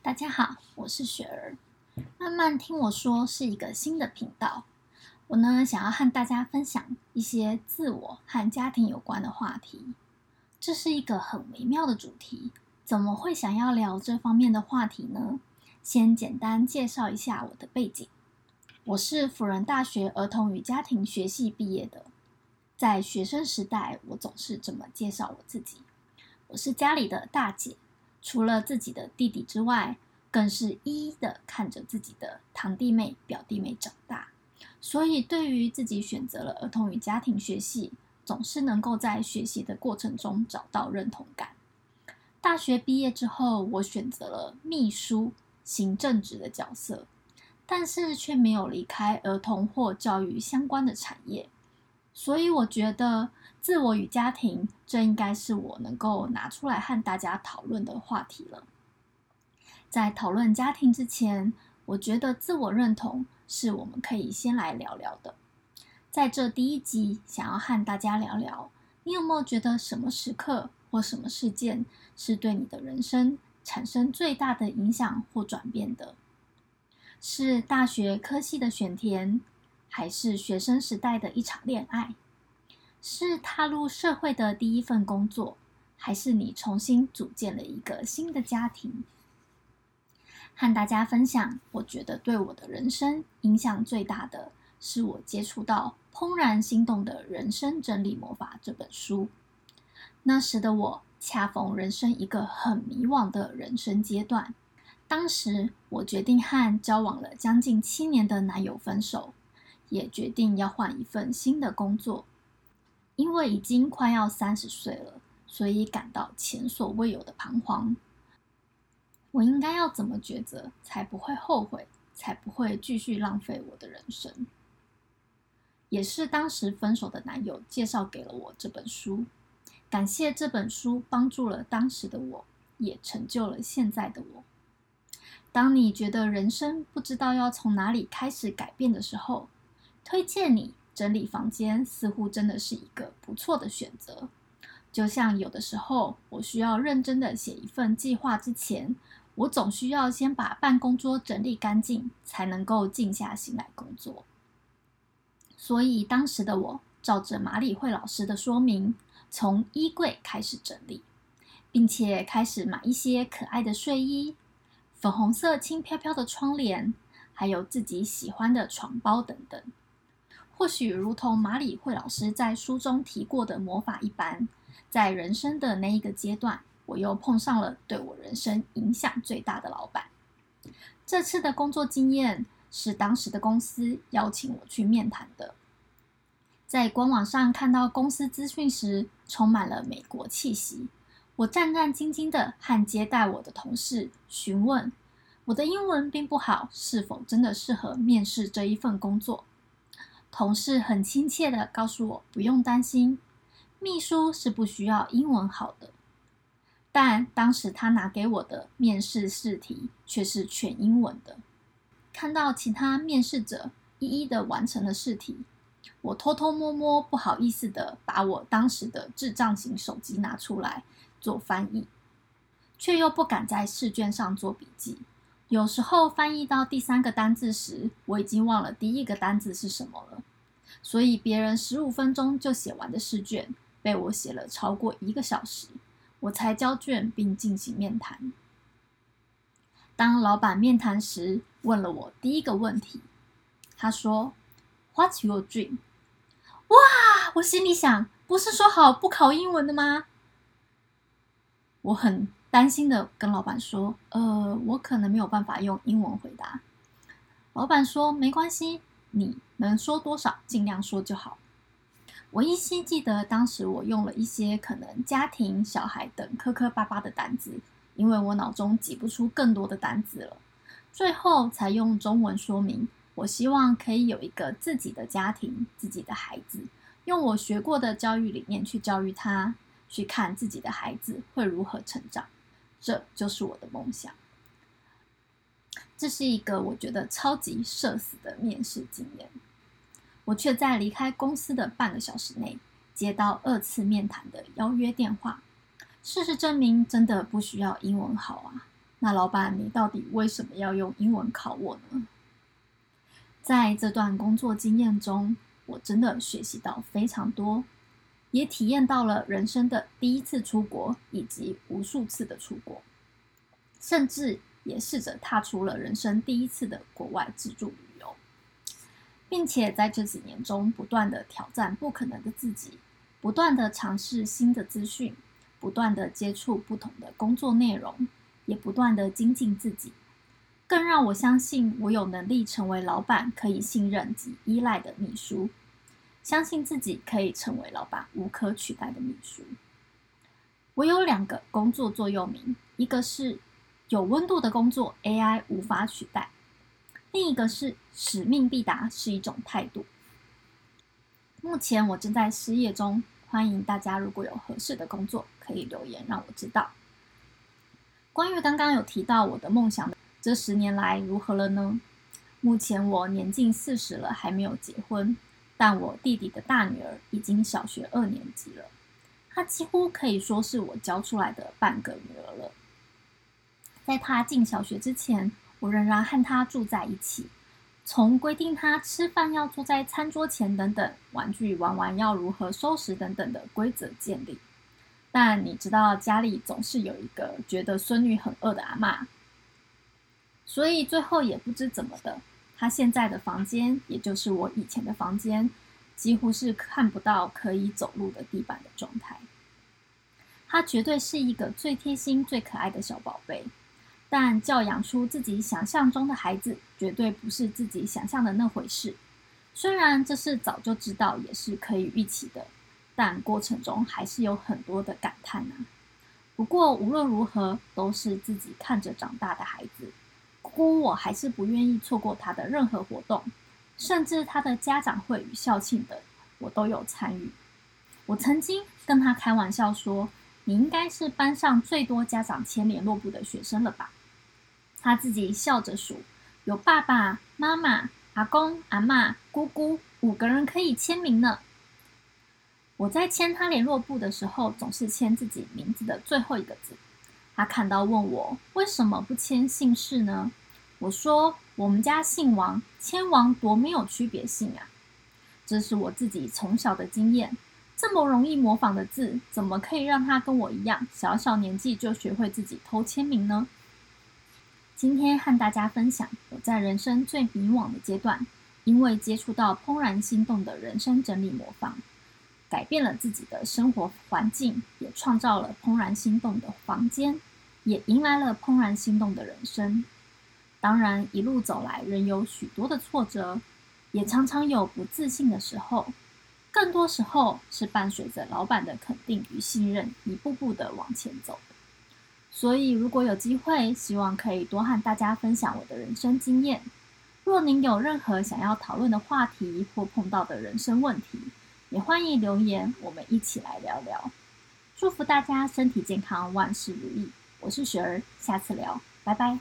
大家好，我是雪儿。慢慢听我说是一个新的频道，我呢想要和大家分享一些自我和家庭有关的话题。这是一个很微妙的主题，怎么会想要聊这方面的话题呢？先简单介绍一下我的背景，我是辅仁大学儿童与家庭学系毕业的。在学生时代，我总是这么介绍我自己：我是家里的大姐。除了自己的弟弟之外，更是一一的看着自己的堂弟妹、表弟妹长大，所以对于自己选择了儿童与家庭学系，总是能够在学习的过程中找到认同感。大学毕业之后，我选择了秘书、行政职的角色，但是却没有离开儿童或教育相关的产业，所以我觉得。自我与家庭，这应该是我能够拿出来和大家讨论的话题了。在讨论家庭之前，我觉得自我认同是我们可以先来聊聊的。在这第一集，想要和大家聊聊，你有没有觉得什么时刻或什么事件是对你的人生产生最大的影响或转变的？是大学科系的选填，还是学生时代的一场恋爱？是踏入社会的第一份工作，还是你重新组建了一个新的家庭？和大家分享，我觉得对我的人生影响最大的是我接触到《怦然心动的人生整理魔法》这本书。那时的我恰逢人生一个很迷惘的人生阶段，当时我决定和交往了将近七年的男友分手，也决定要换一份新的工作。因为已经快要三十岁了，所以感到前所未有的彷徨。我应该要怎么抉择，才不会后悔，才不会继续浪费我的人生？也是当时分手的男友介绍给了我这本书，感谢这本书帮助了当时的我，也成就了现在的我。当你觉得人生不知道要从哪里开始改变的时候，推荐你。整理房间似乎真的是一个不错的选择，就像有的时候我需要认真的写一份计划之前，我总需要先把办公桌整理干净，才能够静下心来工作。所以当时的我照着马里会老师的说明，从衣柜开始整理，并且开始买一些可爱的睡衣、粉红色轻飘飘的窗帘，还有自己喜欢的床包等等。或许如同马里会老师在书中提过的魔法一般，在人生的那一个阶段，我又碰上了对我人生影响最大的老板。这次的工作经验是当时的公司邀请我去面谈的。在官网上看到公司资讯时，充满了美国气息。我战战兢兢的和接待我的同事询问，我的英文并不好，是否真的适合面试这一份工作？同事很亲切的告诉我，不用担心，秘书是不需要英文好的。但当时他拿给我的面试试题却是全英文的。看到其他面试者一一的完成了试题，我偷偷摸摸不好意思的把我当时的智障型手机拿出来做翻译，却又不敢在试卷上做笔记。有时候翻译到第三个单字时，我已经忘了第一个单字是什么了。所以别人十五分钟就写完的试卷，被我写了超过一个小时，我才交卷并进行面谈。当老板面谈时，问了我第一个问题，他说：“What's your dream？” 哇！我心里想，不是说好不考英文的吗？我很。担心的跟老板说：“呃，我可能没有办法用英文回答。”老板说：“没关系，你能说多少尽量说就好。”我依稀记得当时我用了一些可能家庭、小孩等磕磕巴巴的单子，因为我脑中挤不出更多的单子了。最后才用中文说明，我希望可以有一个自己的家庭、自己的孩子，用我学过的教育理念去教育他，去看自己的孩子会如何成长。这就是我的梦想。这是一个我觉得超级社死的面试经验，我却在离开公司的半个小时内接到二次面谈的邀约电话。事实证明，真的不需要英文好啊，那老板，你到底为什么要用英文考我呢？在这段工作经验中，我真的学习到非常多，也体验到了人生的第一次出国以及无数次的出国，甚至也试着踏出了人生第一次的国外自助旅游，并且在这几年中不断的挑战不可能的自己，不断的尝试新的资讯，不断的接触不同的工作内容。也不断的精进自己，更让我相信我有能力成为老板可以信任及依赖的秘书，相信自己可以成为老板无可取代的秘书。我有两个工作座右铭，一个是有温度的工作 AI 无法取代，另一个是使命必达是一种态度。目前我正在失业中，欢迎大家如果有合适的工作，可以留言让我知道。关于刚刚有提到我的梦想，这十年来如何了呢？目前我年近四十了，还没有结婚，但我弟弟的大女儿已经小学二年级了，她几乎可以说是我教出来的半个女儿了。在她进小学之前，我仍然和她住在一起，从规定她吃饭要坐在餐桌前等等，玩具玩完要如何收拾等等的规则建立。但你知道，家里总是有一个觉得孙女很饿的阿妈，所以最后也不知怎么的，他现在的房间，也就是我以前的房间，几乎是看不到可以走路的地板的状态。他绝对是一个最贴心、最可爱的小宝贝，但教养出自己想象中的孩子，绝对不是自己想象的那回事。虽然这是早就知道，也是可以预期的。但过程中还是有很多的感叹啊。不过无论如何，都是自己看着长大的孩子，姑我还是不愿意错过他的任何活动，甚至他的家长会与校庆等，我都有参与。我曾经跟他开玩笑说：“你应该是班上最多家长签联络簿的学生了吧？”他自己笑着数：“有爸爸妈妈、阿公、阿妈、姑姑五个人可以签名呢。”我在签他联络簿的时候，总是签自己名字的最后一个字。他看到问我为什么不签姓氏呢？我说我们家姓王，签王多没有区别性啊！这是我自己从小的经验。这么容易模仿的字，怎么可以让他跟我一样，小小年纪就学会自己偷签名呢？今天和大家分享我在人生最迷惘的阶段，因为接触到怦然心动的人生整理魔方。改变了自己的生活环境，也创造了怦然心动的房间，也迎来了怦然心动的人生。当然，一路走来仍有许多的挫折，也常常有不自信的时候，更多时候是伴随着老板的肯定与信任，一步步的往前走。所以，如果有机会，希望可以多和大家分享我的人生经验。若您有任何想要讨论的话题或碰到的人生问题，也欢迎留言，我们一起来聊聊。祝福大家身体健康，万事如意。我是雪儿，下次聊，拜拜。